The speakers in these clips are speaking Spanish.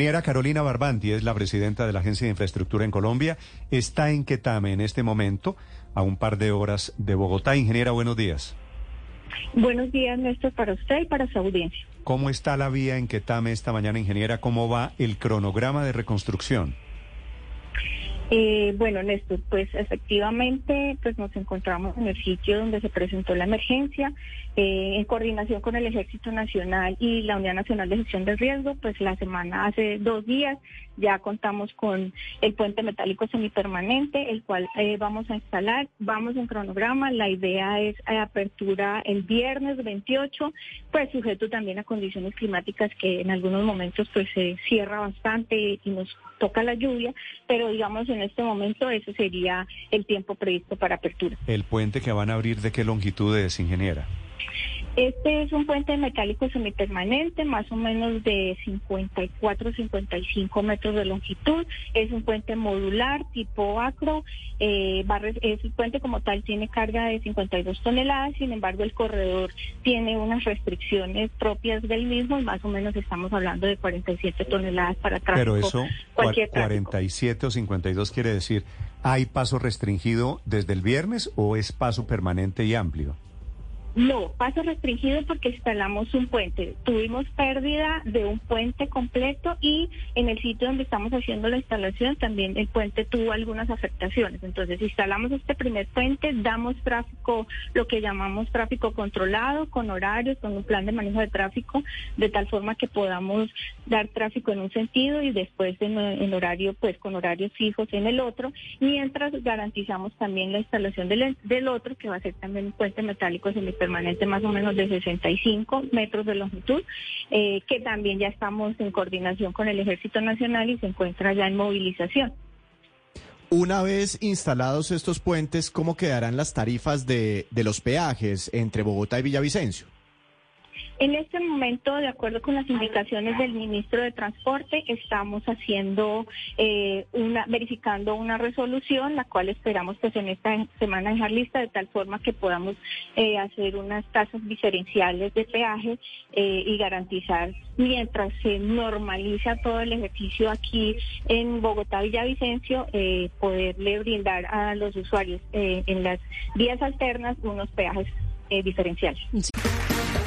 Ingeniera Carolina Barbanti es la presidenta de la Agencia de Infraestructura en Colombia. Está en Quetame en este momento, a un par de horas de Bogotá. Ingeniera, buenos días. Buenos días, Néstor, para usted y para su audiencia. ¿Cómo está la vía en Quetame esta mañana, ingeniera? ¿Cómo va el cronograma de reconstrucción? Eh, bueno, Néstor, pues efectivamente pues nos encontramos en el sitio donde se presentó la emergencia, eh, en coordinación con el Ejército Nacional y la Unidad Nacional de Gestión del Riesgo, pues la semana hace dos días ya contamos con el puente metálico semipermanente, el cual eh, vamos a instalar, vamos en cronograma, la idea es apertura el viernes 28, pues sujeto también a condiciones climáticas que en algunos momentos pues se cierra bastante y nos toca la lluvia, pero digamos en este momento ese sería el tiempo previsto para apertura. ¿El puente que van a abrir de qué longitud es, ingeniera? Este es un puente metálico semipermanente, más o menos de 54, 55 metros de longitud. Es un puente modular tipo acro. Eh, ese puente como tal tiene carga de 52 toneladas, sin embargo el corredor tiene unas restricciones propias del mismo y más o menos estamos hablando de 47 toneladas para tráfico. Pero eso, cualquier 47 o 52 quiere decir, ¿hay paso restringido desde el viernes o es paso permanente y amplio? No, paso restringido porque instalamos un puente. Tuvimos pérdida de un puente completo y en el sitio donde estamos haciendo la instalación también el puente tuvo algunas afectaciones. Entonces instalamos este primer puente, damos tráfico, lo que llamamos tráfico controlado, con horarios, con un plan de manejo de tráfico, de tal forma que podamos dar tráfico en un sentido y después en, horario, pues con horarios fijos en el otro, mientras garantizamos también la instalación del, del otro, que va a ser también un puente metálico permanente más o menos de 65 metros de longitud, eh, que también ya estamos en coordinación con el Ejército Nacional y se encuentra ya en movilización. Una vez instalados estos puentes, ¿cómo quedarán las tarifas de, de los peajes entre Bogotá y Villavicencio? En este momento, de acuerdo con las indicaciones del ministro de Transporte, estamos haciendo eh, una, verificando una resolución, la cual esperamos pues en esta semana dejar lista de tal forma que podamos eh, hacer unas tasas diferenciales de peaje eh, y garantizar mientras se normaliza todo el ejercicio aquí en Bogotá Villavicencio, poderle brindar a los usuarios en las vías alternas unos peajes diferenciales.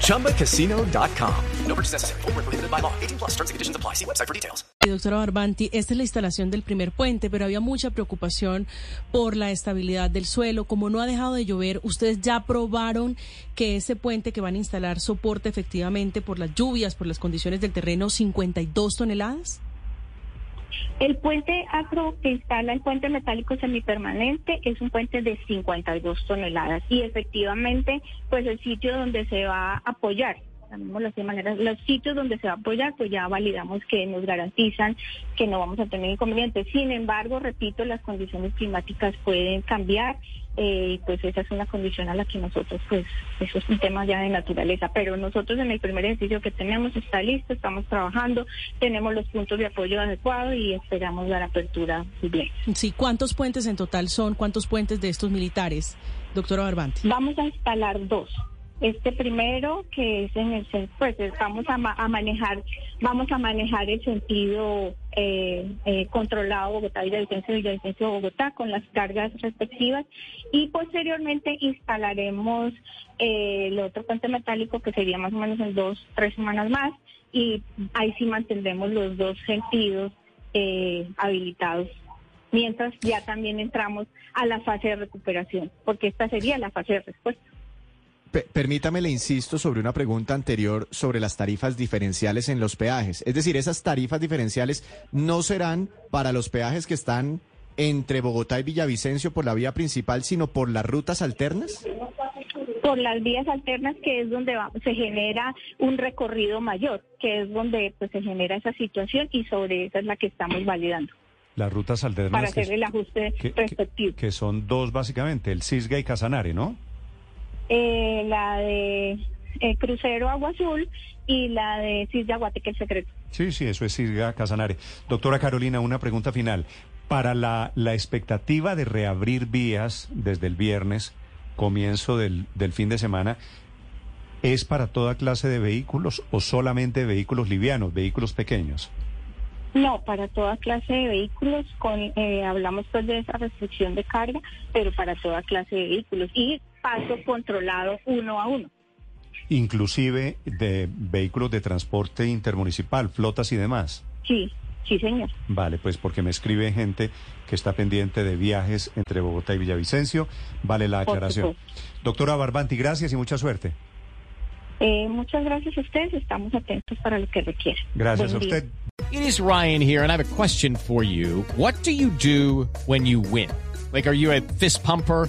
ChumbaCasino.com. No purchase necessary. prohibited by law. 18 plus terms and conditions apply. See website for details. Doctora Barbanti, esta es la instalación del primer puente, pero había mucha preocupación por la estabilidad del suelo. Como no ha dejado de llover, ¿ustedes ya probaron que ese puente que van a instalar soporte efectivamente por las lluvias, por las condiciones del terreno, 52 toneladas? El puente acro que instala el puente metálico semipermanente es un puente de 52 toneladas y efectivamente pues el sitio donde se va a apoyar de manera, los sitios donde se va a apoyar, pues ya validamos que nos garantizan que no vamos a tener inconvenientes. Sin embargo, repito, las condiciones climáticas pueden cambiar eh, pues esa es una condición a la que nosotros, pues eso es un tema ya de naturaleza, pero nosotros en el primer ejercicio que tenemos está listo, estamos trabajando, tenemos los puntos de apoyo adecuados y esperamos dar apertura bien. Sí, ¿cuántos puentes en total son? ¿Cuántos puentes de estos militares, doctora Barbante? Vamos a instalar dos. Este primero que es en el pues vamos a, manejar vamos a manejar el sentido eh, eh, controlado Bogotá Villavicencio Villavicencio Bogotá con las cargas respectivas y posteriormente instalaremos eh, el otro puente metálico que sería más o menos en dos tres semanas más y ahí sí mantendremos los dos sentidos habilitados mientras ya también entramos a la fase de recuperación, porque esta sería la fase de respuesta. Permítame, le insisto sobre una pregunta anterior sobre las tarifas diferenciales en los peajes. Es decir, esas tarifas diferenciales no serán para los peajes que están entre Bogotá y Villavicencio por la vía principal, sino por las rutas alternas. Por las vías alternas, que es donde va- se genera un recorrido mayor, que es donde pues se genera esa situación y sobre esa es la que estamos validando Las rutas alternas para que, hacer el ajuste que- que- respectivo. que son dos básicamente, el Cisga y Casanare, ¿no? Eh, la de eh, Crucero Agua Azul y la de Cisla Guateque el Secreto. Sí, sí, eso es Cisga Casanare. Doctora Carolina, una pregunta final. Para la, la expectativa de reabrir vías desde el viernes, comienzo del, del fin de semana, ¿es para toda clase de vehículos o solamente vehículos livianos, vehículos pequeños? No, para toda clase de vehículos, con, eh, hablamos pues de esa restricción de carga, pero para toda clase de vehículos y paso controlado uno a uno. Inclusive de vehículos de transporte intermunicipal, flotas y demás. Sí, sí señor. Vale, pues porque me escribe gente que está pendiente de viajes entre Bogotá y Villavicencio. Vale la aclaración. Doctora Barbanti, gracias y mucha suerte. Eh, muchas gracias a ustedes, estamos atentos para lo que requieran. Gracias Buen a día. usted. It is Ryan here, and I have a question for you. What do you do when you win? Like, are you a fist pumper?